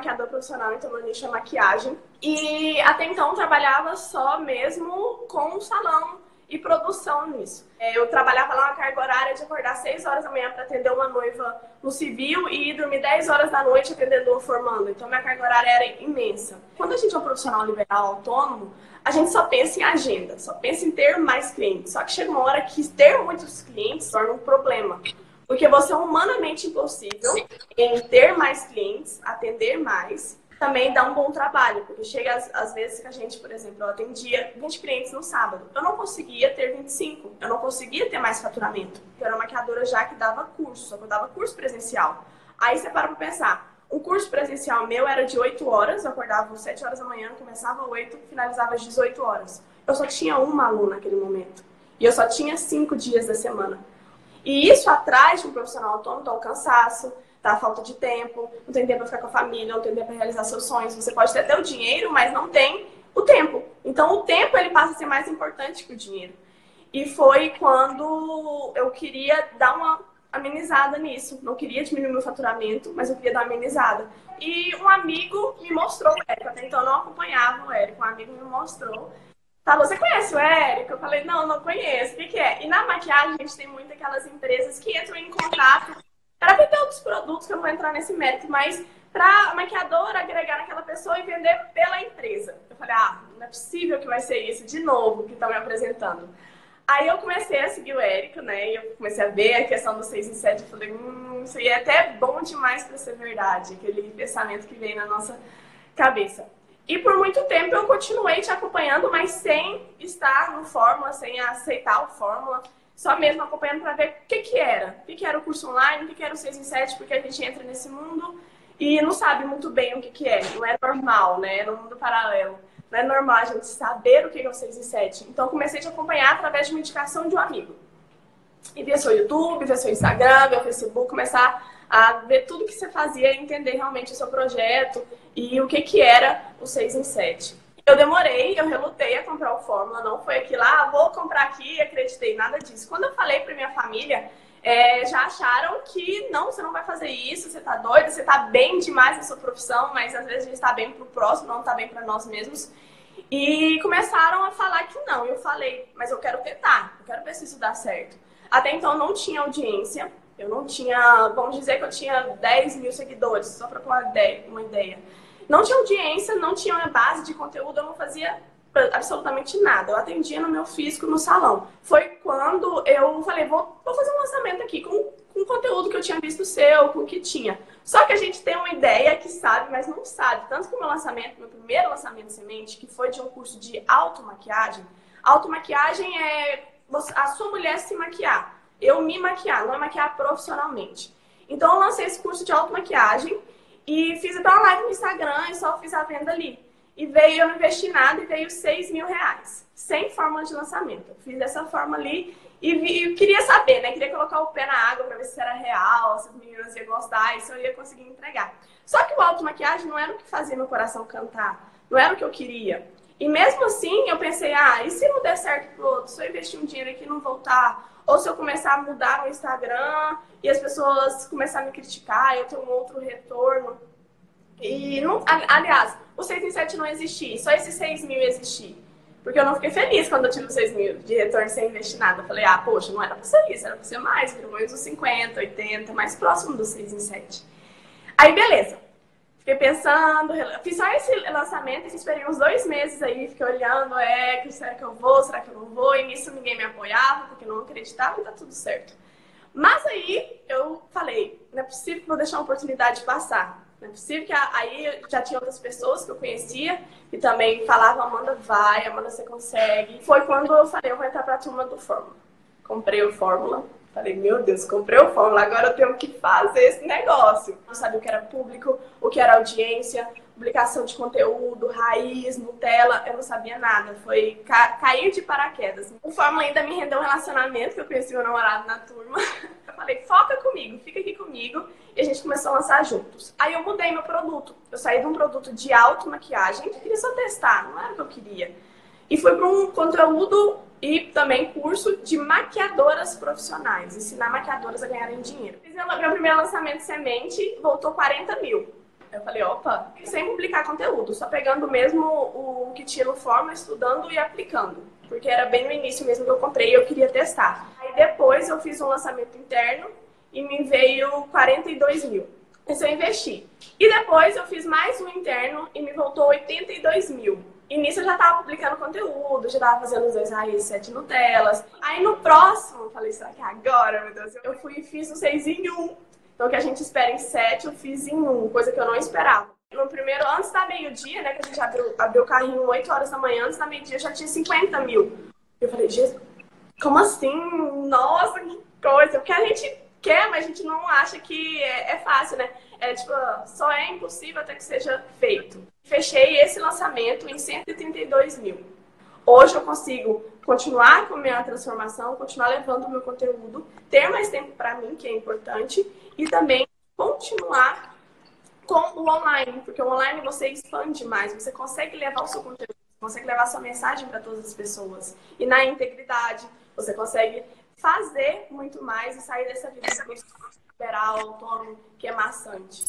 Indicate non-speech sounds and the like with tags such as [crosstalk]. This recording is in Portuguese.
maquiadora profissional, então meu nicho é maquiagem. E até então trabalhava só mesmo com salão e produção nisso. É, eu trabalhava lá uma carga horária de acordar 6 horas da manhã para atender uma noiva no civil e dormir 10 horas da noite atendendo uma formando. Então minha carga horária era imensa. Quando a gente é um profissional liberal autônomo, a gente só pensa em agenda, só pensa em ter mais clientes. Só que chega uma hora que ter muitos clientes torna um problema. Porque você é humanamente impossível em ter mais clientes, atender mais também dá um bom trabalho, porque chega às, às, vezes que a gente, por exemplo, eu atendia 20 clientes no sábado. Eu não conseguia ter 25, eu não conseguia ter mais faturamento. Eu era maquiadora já que dava curso, só que eu dava curso presencial. Aí você para pra pensar, o curso presencial meu era de 8 horas, eu acordava às 7 horas da manhã, começava às 8, finalizava às 18 horas. Eu só tinha uma aluna naquele momento. E eu só tinha 5 dias da semana. E isso atrás de um profissional autônomo, dá o cansaço, tá? Falta de tempo, não tem tempo para ficar com a família, não tem tempo para realizar seus sonhos. Você pode ter até o dinheiro, mas não tem o tempo. Então, o tempo ele passa a ser mais importante que o dinheiro. E foi quando eu queria dar uma amenizada nisso. Não queria diminuir meu faturamento, mas eu queria dar uma amenizada. E um amigo me mostrou o Érico. Até então eu não acompanhava o Érico. Um amigo me mostrou. Falou, você conhece o Érico? Eu falei, não, não conheço. O que, que é? E na maquiagem a gente tem muito aquelas empresas que entram em contato para vender outros produtos, que eu não vou entrar nesse mérito, mas para a maquiadora agregar naquela pessoa e vender pela empresa. Eu falei, ah, não é possível que vai ser isso de novo que estão me apresentando. Aí eu comecei a seguir o Érico, né? E eu comecei a ver a questão do 6 em 7. Eu falei, hum, isso aí é até bom demais para ser verdade. Aquele pensamento que vem na nossa cabeça. E por muito tempo eu continuei te acompanhando, mas sem estar no Fórmula, sem aceitar o Fórmula só mesmo acompanhando para ver o que, que era. O que, que era o curso online, o que, que era o 6 em 7, porque a gente entra nesse mundo e não sabe muito bem o que, que é. Não é normal, né? É um mundo paralelo. Não é normal a gente saber o que é o 6 em 7. Então, comecei a te acompanhar através de uma indicação de um amigo. E ver seu YouTube, ver seu Instagram, ver o Facebook, começar a ver tudo que você fazia, entender realmente o seu projeto e o que, que era o 6 em 7. Eu demorei, eu relutei a comprar o Fórmula, não foi aquilo, ah, vou comprar aqui acreditei, nada disso. Quando eu falei para minha família, é, já acharam que não, você não vai fazer isso, você tá doida, você tá bem demais na sua profissão, mas às vezes a gente tá bem pro próximo, não tá bem para nós mesmos. E começaram a falar que não. Eu falei, mas eu quero tentar, eu quero ver se isso dá certo. Até então não tinha audiência, eu não tinha, vamos dizer que eu tinha 10 mil seguidores, só para uma ideia. Não tinha audiência, não tinha uma base de conteúdo, eu não fazia absolutamente nada. Eu atendia no meu físico no salão. Foi quando eu falei, vou, vou fazer um lançamento aqui com, com conteúdo que eu tinha visto seu, com o que tinha. Só que a gente tem uma ideia que sabe, mas não sabe. Tanto que o meu lançamento, meu primeiro lançamento semente, que foi de um curso de automaquiagem, automaquiagem é a sua mulher se maquiar. Eu me maquiar, não é maquiar profissionalmente. Então eu lancei esse curso de automaquiagem e fiz até uma live no Instagram e só fiz a venda ali. E veio, eu não investi nada e veio 6 mil reais. Sem fórmula de lançamento. Fiz dessa forma ali e, vi, queria saber, né? Queria colocar o pé na água para ver se era real, se as meninas iam gostar e se eu ia conseguir entregar. Só que o auto-maquiagem não era o que fazia meu coração cantar. Não era o que eu queria. E mesmo assim, eu pensei, ah, e se não der certo pro outro? Se eu investir um dinheiro aqui e não voltar? Ou se eu começar a mudar no Instagram e as pessoas começarem a me criticar, eu ter um outro retorno. E, não, aliás, o 6 em 7 não existir, só esses 6 mil existir. Porque eu não fiquei feliz quando eu tive os 6 mil de retorno sem investir nada. Eu falei, ah, poxa, não era pra ser isso, era pra ser mais, pelo menos uns 50, 80, mais próximo dos 6 em 7. Aí, beleza. Fiquei pensando, fiz só esse lançamento e esperei uns dois meses aí, fiquei olhando, é, será que eu vou, será que eu não vou? E nisso ninguém me apoiava, porque não acreditava e tá tudo certo. Mas aí eu falei, não é possível que vou deixar uma oportunidade passar. Não é possível que aí já tinha outras pessoas que eu conhecia e também falavam, Amanda, vai, Amanda, você consegue. Foi quando eu falei, eu vou entrar pra turma do Fórmula. Comprei o Fórmula, Falei, meu Deus, comprei o Fórmula, agora eu tenho que fazer esse negócio. Não sabia o que era público, o que era audiência, publicação de conteúdo, raiz, Nutella, eu não sabia nada. Foi ca cair de paraquedas. O Fórmula ainda me rendeu um relacionamento, que eu conheci meu namorado na turma. [laughs] Eu falei, foca comigo, fica aqui comigo. E a gente começou a lançar juntos. Aí eu mudei meu produto. Eu saí de um produto de auto-maquiagem, eu queria só testar, não era o que eu queria. E foi para um conteúdo e também curso de maquiadoras profissionais, ensinar maquiadoras a ganharem dinheiro. Fiz meu primeiro lançamento semente, voltou 40 mil. Eu falei, opa, sem publicar conteúdo, só pegando mesmo o que no forma, estudando e aplicando. Porque era bem no início mesmo que eu comprei e eu queria testar. Aí depois eu fiz um lançamento interno e me veio 42 mil. Esse eu investi. E depois eu fiz mais um interno e me voltou 82 mil. E nisso eu já tava publicando conteúdo, já tava fazendo os dois raízes, sete Nutelas. Aí no próximo, eu falei, será que é agora, meu Deus? Eu fui e fiz o seis em um. Então o que a gente espera em sete, eu fiz em um, coisa que eu não esperava. No primeiro, antes da meio-dia, né, que a gente abriu, abriu o carrinho 8 horas da manhã, antes da meio-dia já tinha 50 mil. Eu falei, Jesus, como assim? Nossa, que coisa! Porque a gente quer, mas a gente não acha que é, é fácil, né? É tipo, só é impossível até que seja feito. Fechei esse lançamento em 132 mil. Hoje eu consigo continuar com a minha transformação, continuar levando o meu conteúdo, ter mais tempo para mim, que é importante, e também continuar com o online, porque o online você expande mais, você consegue levar o seu conteúdo, você consegue levar a sua mensagem para todas as pessoas. E na integridade, você consegue fazer muito mais e sair dessa vida liberal, autônomo, que é maçante.